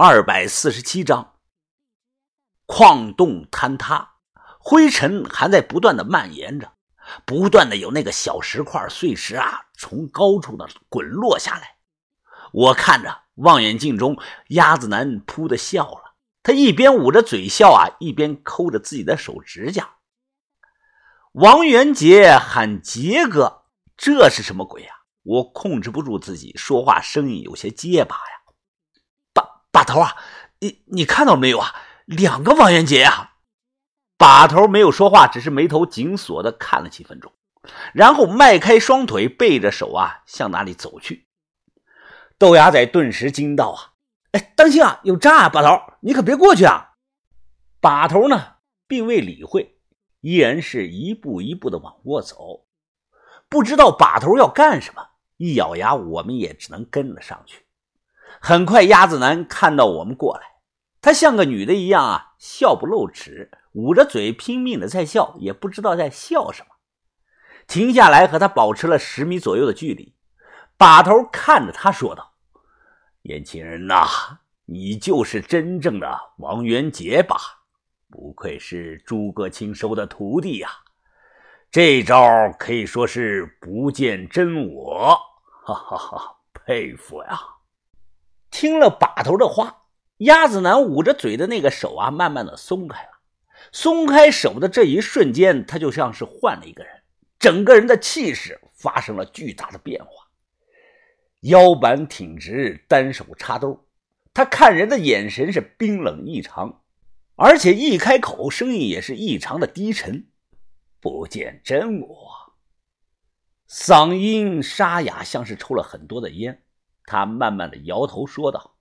二百四十七章，矿洞坍塌，灰尘还在不断的蔓延着，不断的有那个小石块碎石啊从高处的滚落下来。我看着望远镜中鸭子男扑的笑了，他一边捂着嘴笑啊，一边抠着自己的手指甲。王元杰喊杰哥，这是什么鬼呀？我控制不住自己，说话声音有些结巴呀。把头啊，你你看到没有啊？两个王元杰啊！把头没有说话，只是眉头紧锁的看了几分钟，然后迈开双腿，背着手啊，向哪里走去。豆芽仔顿时惊道：“啊，哎，当心啊，有诈啊！把头，你可别过去啊！”把头呢，并未理会，依然是一步一步的往过走。不知道把头要干什么，一咬牙，我们也只能跟了上去。很快，鸭子男看到我们过来，他像个女的一样啊，笑不露齿，捂着嘴拼命的在笑，也不知道在笑什么。停下来和他保持了十米左右的距离，把头看着他说道：“年轻人呐，你就是真正的王元杰吧？不愧是诸葛青收的徒弟呀，这招可以说是不见真我，哈哈哈，佩服呀！”听了把头的话，鸭子男捂着嘴的那个手啊，慢慢的松开了。松开手的这一瞬间，他就像是换了一个人，整个人的气势发生了巨大的变化。腰板挺直，单手插兜，他看人的眼神是冰冷异常，而且一开口，声音也是异常的低沉。不见真我，嗓音沙哑，像是抽了很多的烟。他慢慢的摇头说道：“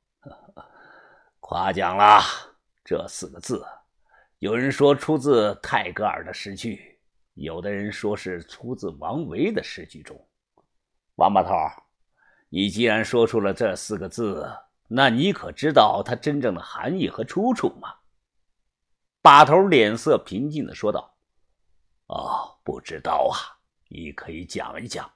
夸奖了这四个字，有人说出自泰戈尔的诗句，有的人说是出自王维的诗句中。王八头，你既然说出了这四个字，那你可知道它真正的含义和出处吗？”把头脸色平静的说道：“哦，不知道啊，你可以讲一讲。”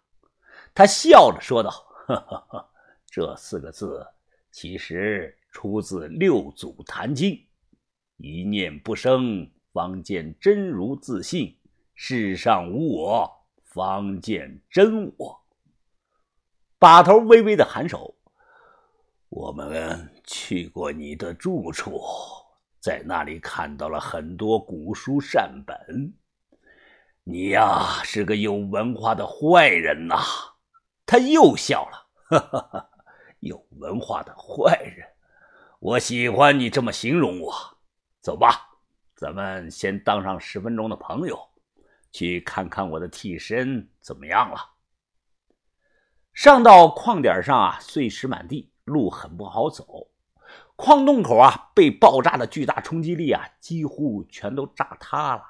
他笑着说道：“呵呵呵。”这四个字其实出自六祖坛经：“一念不生，方见真如自性；世上无我，方见真我。”把头微微的颔首。我们去过你的住处，在那里看到了很多古书善本。你呀，是个有文化的坏人呐！他又笑了，哈哈哈。有文化的坏人，我喜欢你这么形容我。走吧，咱们先当上十分钟的朋友，去看看我的替身怎么样了。上到矿点上啊，碎石满地，路很不好走。矿洞口啊，被爆炸的巨大冲击力啊，几乎全都炸塌了。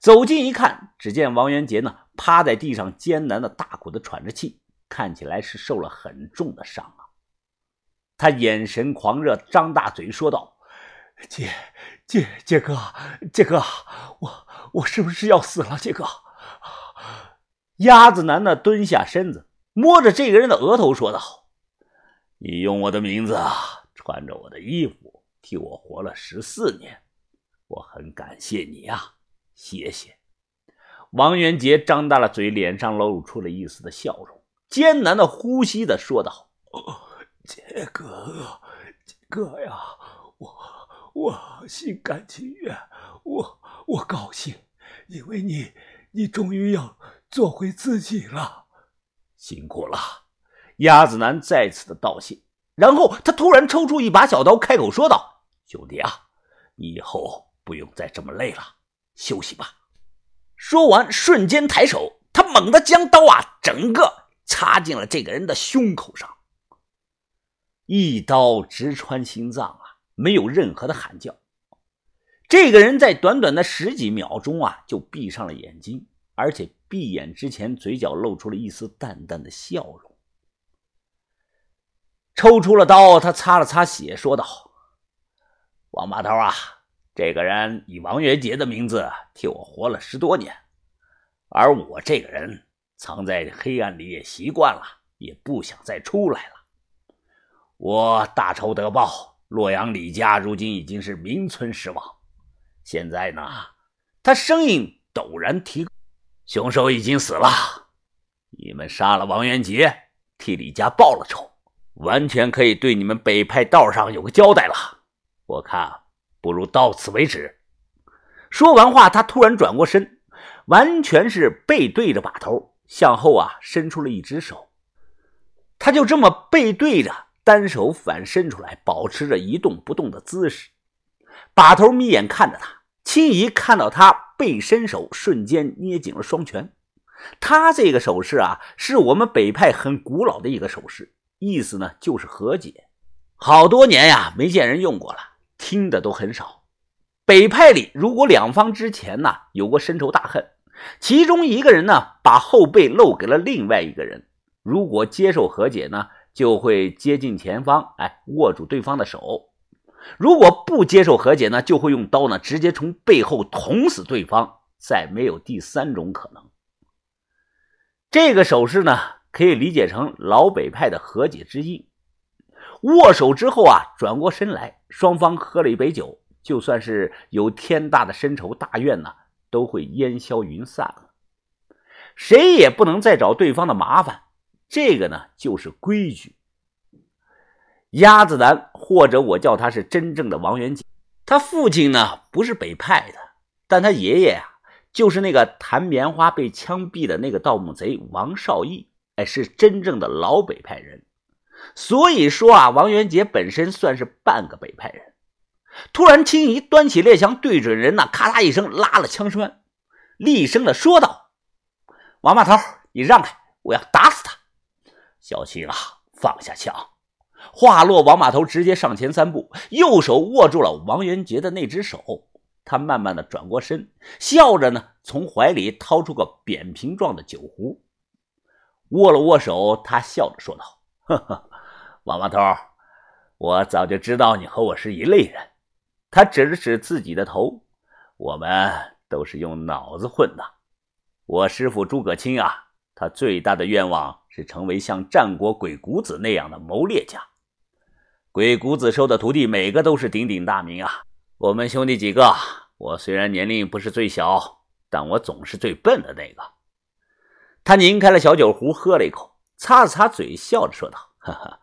走近一看，只见王元杰呢，趴在地上，艰难的大口的喘着气。看起来是受了很重的伤啊！他眼神狂热，张大嘴说道：“杰杰杰哥，杰哥，我我是不是要死了？杰哥！”鸭子男呢，蹲下身子，摸着这个人的额头说道：“你用我的名字，穿着我的衣服，替我活了十四年，我很感谢你啊！谢谢。”王元杰张大了嘴，脸上露出了一丝的笑容。艰难的呼吸的说道：“杰哥，杰哥呀，我我心甘情愿，我我高兴，因为你你终于要做回自己了，辛苦了。”鸭子男再次的道谢，然后他突然抽出一把小刀，开口说道：“兄弟啊，你以后不用再这么累了，休息吧。”说完，瞬间抬手，他猛地将刀啊，整个。插进了这个人的胸口上，一刀直穿心脏啊！没有任何的喊叫，这个人在短短的十几秒钟啊，就闭上了眼睛，而且闭眼之前，嘴角露出了一丝淡淡的笑容。抽出了刀，他擦了擦血，说道：“王八头啊，这个人以王元杰的名字替我活了十多年，而我这个人……”藏在黑暗里也习惯了，也不想再出来了。我大仇得报，洛阳李家如今已经是名存实亡。现在呢，他声音陡然提高：“凶手已经死了，你们杀了王元杰，替李家报了仇，完全可以对你们北派道上有个交代了。我看不如到此为止。”说完话，他突然转过身，完全是背对着把头，向后啊伸出了一只手。他就这么背对着，单手反伸出来，保持着一动不动的姿势。把头眯眼看着他。青姨看到他背伸手，瞬间捏紧了双拳。他这个手势啊，是我们北派很古老的一个手势，意思呢就是和解。好多年呀，没见人用过了，听的都很少。北派里如果两方之前呢有过深仇大恨，其中一个人呢把后背露给了另外一个人，如果接受和解呢，就会接近前方，哎，握住对方的手。如果不接受和解呢，就会用刀呢直接从背后捅死对方，再没有第三种可能。这个手势呢，可以理解成老北派的和解之意。握手之后啊，转过身来，双方喝了一杯酒，就算是有天大的深仇大怨呢，都会烟消云散了。谁也不能再找对方的麻烦，这个呢就是规矩。鸭子男，或者我叫他是真正的王元杰。他父亲呢不是北派的，但他爷爷啊就是那个弹棉花被枪毙的那个盗墓贼王少义，哎，是真正的老北派人。所以说啊，王元杰本身算是半个北派人。突然，青姨端起猎枪对准人，那咔嚓一声拉了枪栓，厉声的说道：“王把头，你让开，我要打死他！小青啊，放下枪。”话落，王码头直接上前三步，右手握住了王元杰的那只手。他慢慢的转过身，笑着呢，从怀里掏出个扁平状的酒壶，握了握手。他笑着说道：“呵呵，王码头，我早就知道你和我是一类人。”他指了指自己的头：“我们都是用脑子混的。我师傅诸葛青啊，他最大的愿望是成为像战国鬼谷子那样的谋略家。”鬼谷子收的徒弟，每个都是鼎鼎大名啊！我们兄弟几个，我虽然年龄不是最小，但我总是最笨的那个。他拧开了小酒壶，喝了一口，擦了擦嘴，笑着说道：“哈哈，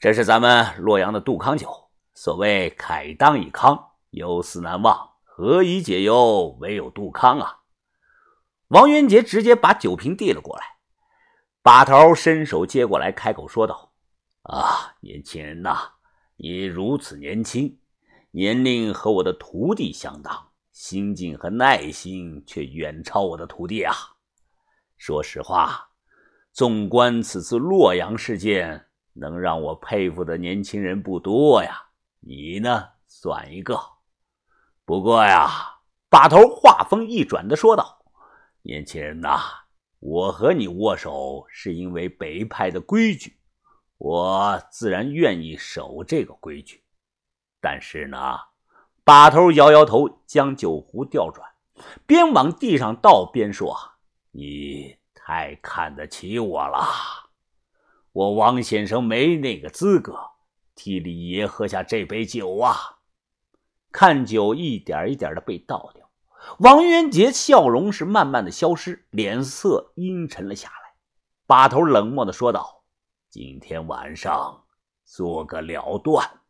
这是咱们洛阳的杜康酒。所谓慨当以慷，忧思难忘，何以解忧，唯有杜康啊！”王元杰直接把酒瓶递了过来，把头伸手接过来，开口说道：“啊，年轻人呐！”你如此年轻，年龄和我的徒弟相当，心境和耐心却远超我的徒弟啊！说实话，纵观此次洛阳事件，能让我佩服的年轻人不多呀。你呢，算一个。不过呀，把头话锋一转的说道：“年轻人呐，我和你握手是因为北派的规矩。”我自然愿意守这个规矩，但是呢，把头摇摇头，将酒壶调转，边往地上倒边说：“你太看得起我了，我王先生没那个资格替李爷喝下这杯酒啊！”看酒一点一点的被倒掉，王元杰笑容是慢慢的消失，脸色阴沉了下来。把头冷漠的说道。今天晚上做个了断。